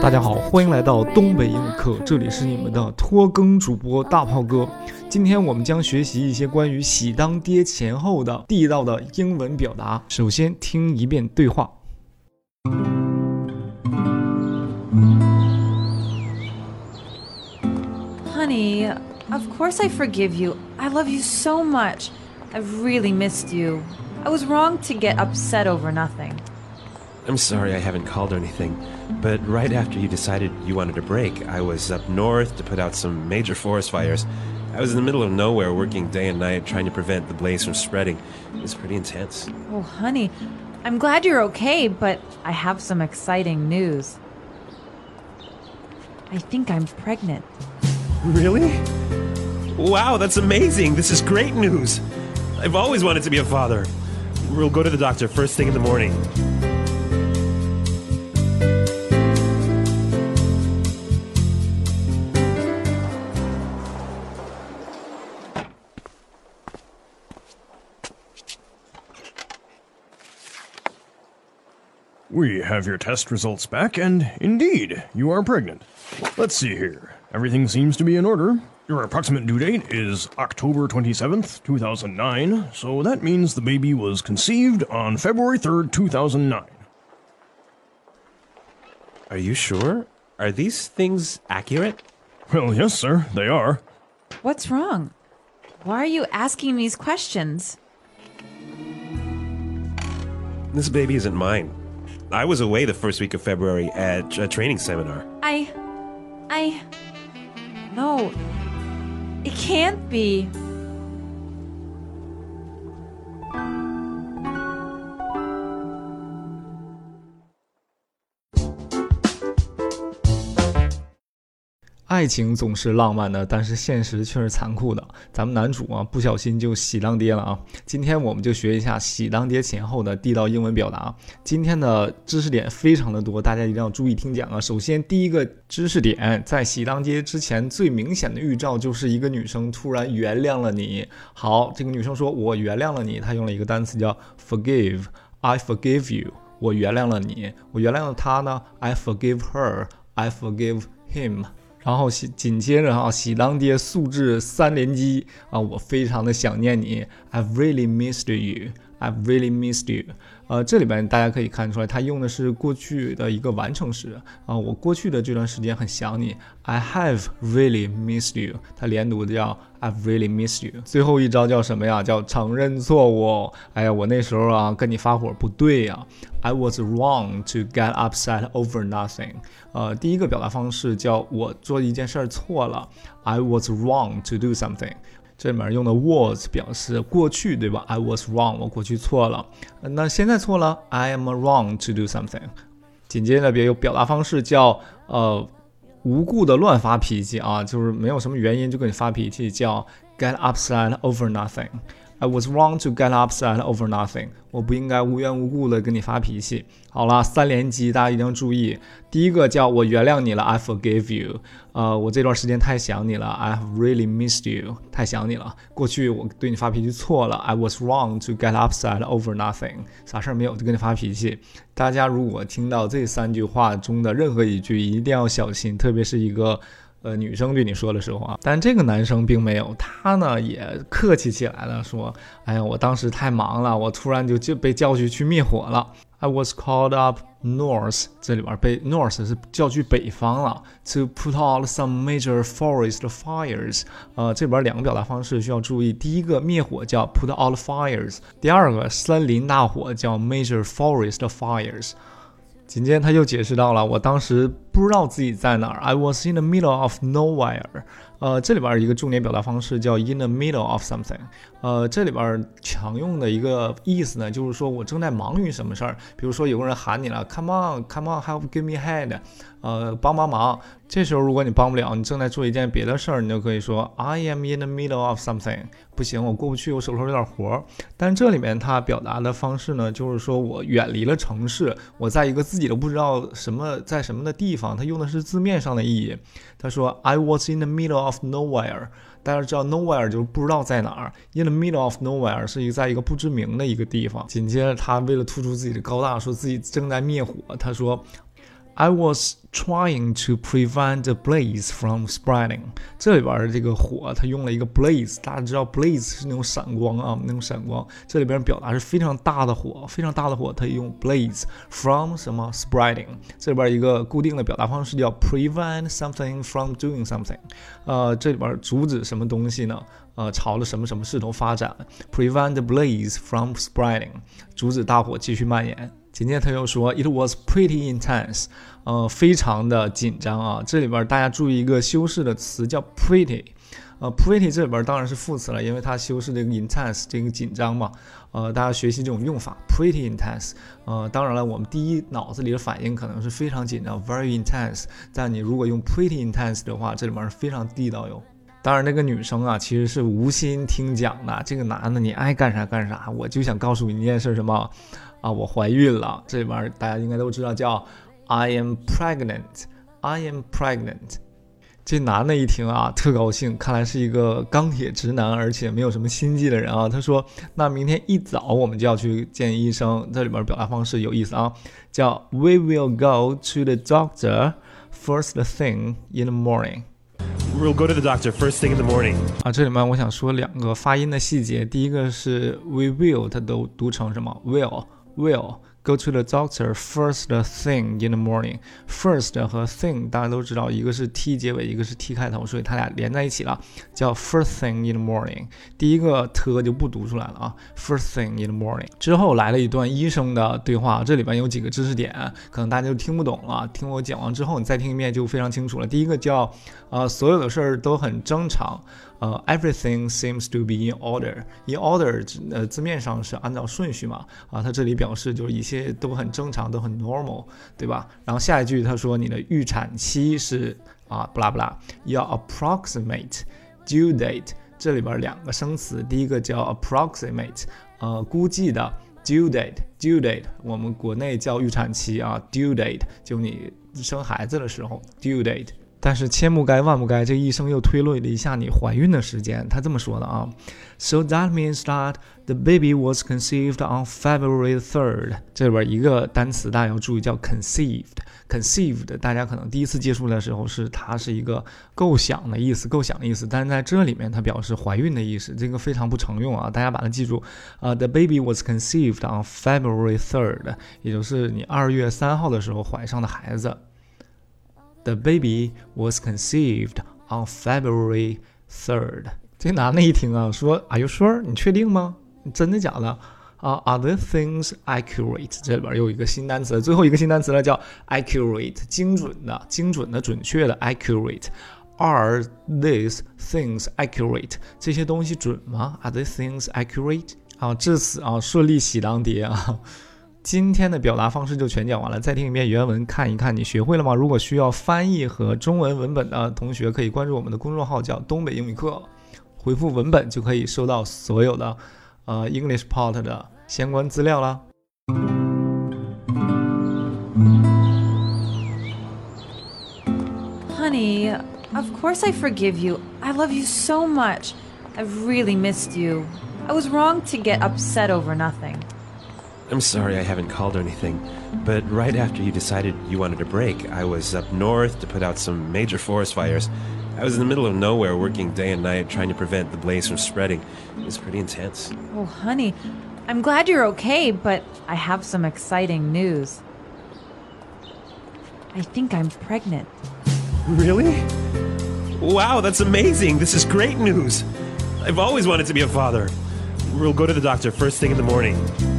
大家好，欢迎来到东北英语课，这里是你们的拖更主播大炮哥。今天我们将学习一些关于喜当爹前后的地道的英文表达。首先听一遍对话。Honey, of course I forgive you. I love you so much. I've really missed you. I was wrong to get upset over nothing. I'm sorry I haven't called or anything, but right after you decided you wanted a break, I was up north to put out some major forest fires. I was in the middle of nowhere working day and night trying to prevent the blaze from spreading. It was pretty intense. Oh, honey, I'm glad you're okay, but I have some exciting news. I think I'm pregnant. Really? Wow, that's amazing. This is great news. I've always wanted to be a father. We'll go to the doctor first thing in the morning. We have your test results back, and indeed, you are pregnant. Let's see here. Everything seems to be in order. Your approximate due date is October 27th, 2009, so that means the baby was conceived on February 3rd, 2009. Are you sure? Are these things accurate? Well, yes, sir, they are. What's wrong? Why are you asking these questions? This baby isn't mine. I was away the first week of February at a training seminar. I. I. No. It can't be. 爱情总是浪漫的，但是现实却是残酷的。咱们男主啊，不小心就喜当爹了啊！今天我们就学一下喜当爹前后的地道英文表达。今天的知识点非常的多，大家一定要注意听讲啊！首先，第一个知识点，在喜当爹之前，最明显的预兆就是一个女生突然原谅了你。好，这个女生说：“我原谅了你。”她用了一个单词叫 forgive，I forgive you。我原谅了你，我原谅了她呢？I forgive her，I forgive him。然后紧紧接着啊，喜当爹素质三连击啊，我非常的想念你，I've really missed you，I've really missed you。呃，这里边大家可以看出来，它用的是过去的一个完成时啊，我过去的这段时间很想你，I have really missed you。它连读的叫 I've really missed you。最后一招叫什么呀？叫承认错误。哎呀，我那时候啊跟你发火不对呀，I was wrong to get upset over nothing。呃，第一个表达方式叫我做一件事儿错了，I was wrong to do something。这里面用的 was 表示过去，对吧？I was wrong，我过去错了。那现在错了，I am wrong to do something。紧接着别有表达方式叫呃无故的乱发脾气啊，就是没有什么原因就跟你发脾气，叫 get upset over nothing。I was wrong to get upset over nothing。我不应该无缘无故的跟你发脾气。好了，三连击，大家一定要注意。第一个叫我原谅你了，I forgive you。呃，我这段时间太想你了，I have really missed you。太想你了。过去我对你发脾气错了，I was wrong to get upset over nothing。啥事儿没有就跟你发脾气。大家如果听到这三句话中的任何一句，一定要小心，特别是一个。呃，女生对你说的时候啊，但这个男生并没有，他呢也客气起来了，说：“哎呀，我当时太忙了，我突然就就被叫去去灭火了。I was called up north，这里边被 north 是叫去北方了，to put out some major forest fires。呃，这边两个表达方式需要注意，第一个灭火叫 put out fires，第二个森林大火叫 major forest fires。紧接着他又解释到了，我当时不知道自己在哪儿，I was in the middle of nowhere。呃，这里边一个重点表达方式叫 in the middle of something。呃，这里边常用的一个意思呢，就是说我正在忙于什么事儿。比如说有个人喊你了，Come on，Come on，help give me a hand。呃，帮帮忙。这时候如果你帮不了，你正在做一件别的事儿，你就可以说 I am in the middle of something。不行，我过不去，我手头有点活儿。但这里面它表达的方式呢，就是说我远离了城市，我在一个自己都不知道什么在什么的地方。它用的是字面上的意义。他说 I was in the middle of nowhere。大家知道 nowhere 就是不知道在哪儿，in the middle of nowhere 是一个在一个不知名的一个地方。紧接着他为了突出自己的高大，说自己正在灭火。他说。I was trying to prevent the blaze from spreading。这里边的这个火，它用了一个 blaze，大家知道 blaze 是那种闪光啊，那种闪光。这里边表达是非常大的火，非常大的火，它用 blaze from 什么 spreading。这里边一个固定的表达方式叫 prevent something from doing something。呃，这里边阻止什么东西呢？呃，朝着什么什么势头发展？prevent the blaze from spreading，阻止大火继续蔓延。紧接着他又说，It was pretty intense，呃，非常的紧张啊。这里边大家注意一个修饰的词叫 pretty，呃，pretty 这里边当然是副词了，因为它修饰这个 intense 这个紧张嘛。呃，大家学习这种用法，pretty intense。呃，当然了，我们第一脑子里的反应可能是非常紧张，very intense。但你如果用 pretty intense 的话，这里面是非常地道哟。当然，那个女生啊，其实是无心听讲的。这个男的，你爱干啥干啥，我就想告诉你一件事，什么？啊，我怀孕了，这里边大家应该都知道，叫 I am pregnant。I am pregnant。这男的一听啊，特高兴，看来是一个钢铁直男，而且没有什么心计的人啊。他说：“那明天一早我们就要去见医生。”这里边表达方式有意思啊，叫 We will go to the doctor first thing in the morning。We'll go to the doctor first thing in the morning。啊，这里面我想说两个发音的细节，第一个是 We will，它都读成什么 Will。will go to the doctor first thing in the morning. First 和 thing 大家都知道，一个是 t 结尾，一个是 t 开头，所以它俩连在一起了，叫 first thing in the morning。第一个 t 就不读出来了啊，first thing in the morning。之后来了一段医生的对话，这里边有几个知识点，可能大家就听不懂了。听我讲完之后，你再听一遍就非常清楚了。第一个叫，呃，所有的事儿都很正常。呃，everything seems to be in order. In order，呃，字面上是按照顺序嘛，啊，它这里表示就是一切都很正常，都很 normal，对吧？然后下一句他说你的预产期是啊，不拉不拉，your approximate due date。这里边两个生词，第一个叫 approximate，呃，估计的 due date，due date，我们国内叫预产期啊，due date 就你生孩子的时候，due date。但是千不该万不该，这医生又推论了一下你怀孕的时间。他这么说的啊，So that means that the baby was conceived on February third。这里边一个单词大家要注意，叫 conceived。conceived 大家可能第一次接触的时候是它是一个构想的意思，构想的意思。但是在这里面它表示怀孕的意思，这个非常不常用啊，大家把它记住。啊，the baby was conceived on February third，也就是你二月三号的时候怀上的孩子。The baby was conceived on February third。这男的一听啊，说：“Are you sure？你确定吗？真的假的？啊，Are the things accurate？这里边有一个新单词，最后一个新单词呢叫 accurate，精准的、精准的、准确的 accurate。Are these things accurate？这些东西准吗？Are these things accurate？啊，至此啊，顺利喜当爹啊。” 今天的表达方式就全讲完了，再听一遍原文，看一看你学会了吗？如果需要翻译和中文文本的同学，可以关注我们的公众号，叫东北英语课，回复文本就可以收到所有的呃 English Pot 的相关资料啦。Honey, of course I forgive you. I love you so much. I've really missed you. I was wrong to get upset over nothing. I'm sorry I haven't called or anything, but right after you decided you wanted a break, I was up north to put out some major forest fires. I was in the middle of nowhere working day and night trying to prevent the blaze from spreading. It was pretty intense. Oh, honey, I'm glad you're okay, but I have some exciting news. I think I'm pregnant. Really? Wow, that's amazing. This is great news. I've always wanted to be a father. We'll go to the doctor first thing in the morning.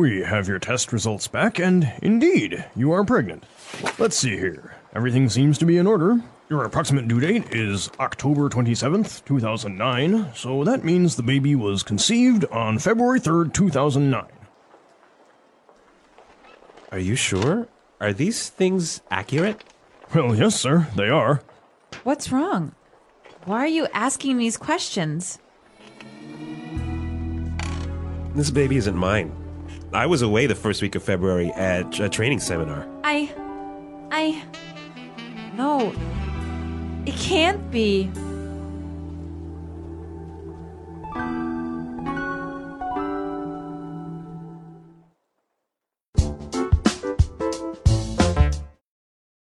We have your test results back, and indeed, you are pregnant. Let's see here. Everything seems to be in order. Your approximate due date is October 27th, 2009, so that means the baby was conceived on February 3rd, 2009. Are you sure? Are these things accurate? Well, yes, sir, they are. What's wrong? Why are you asking these questions? This baby isn't mine. I was away the first week of February at a training seminar. I. I. No. It can't be.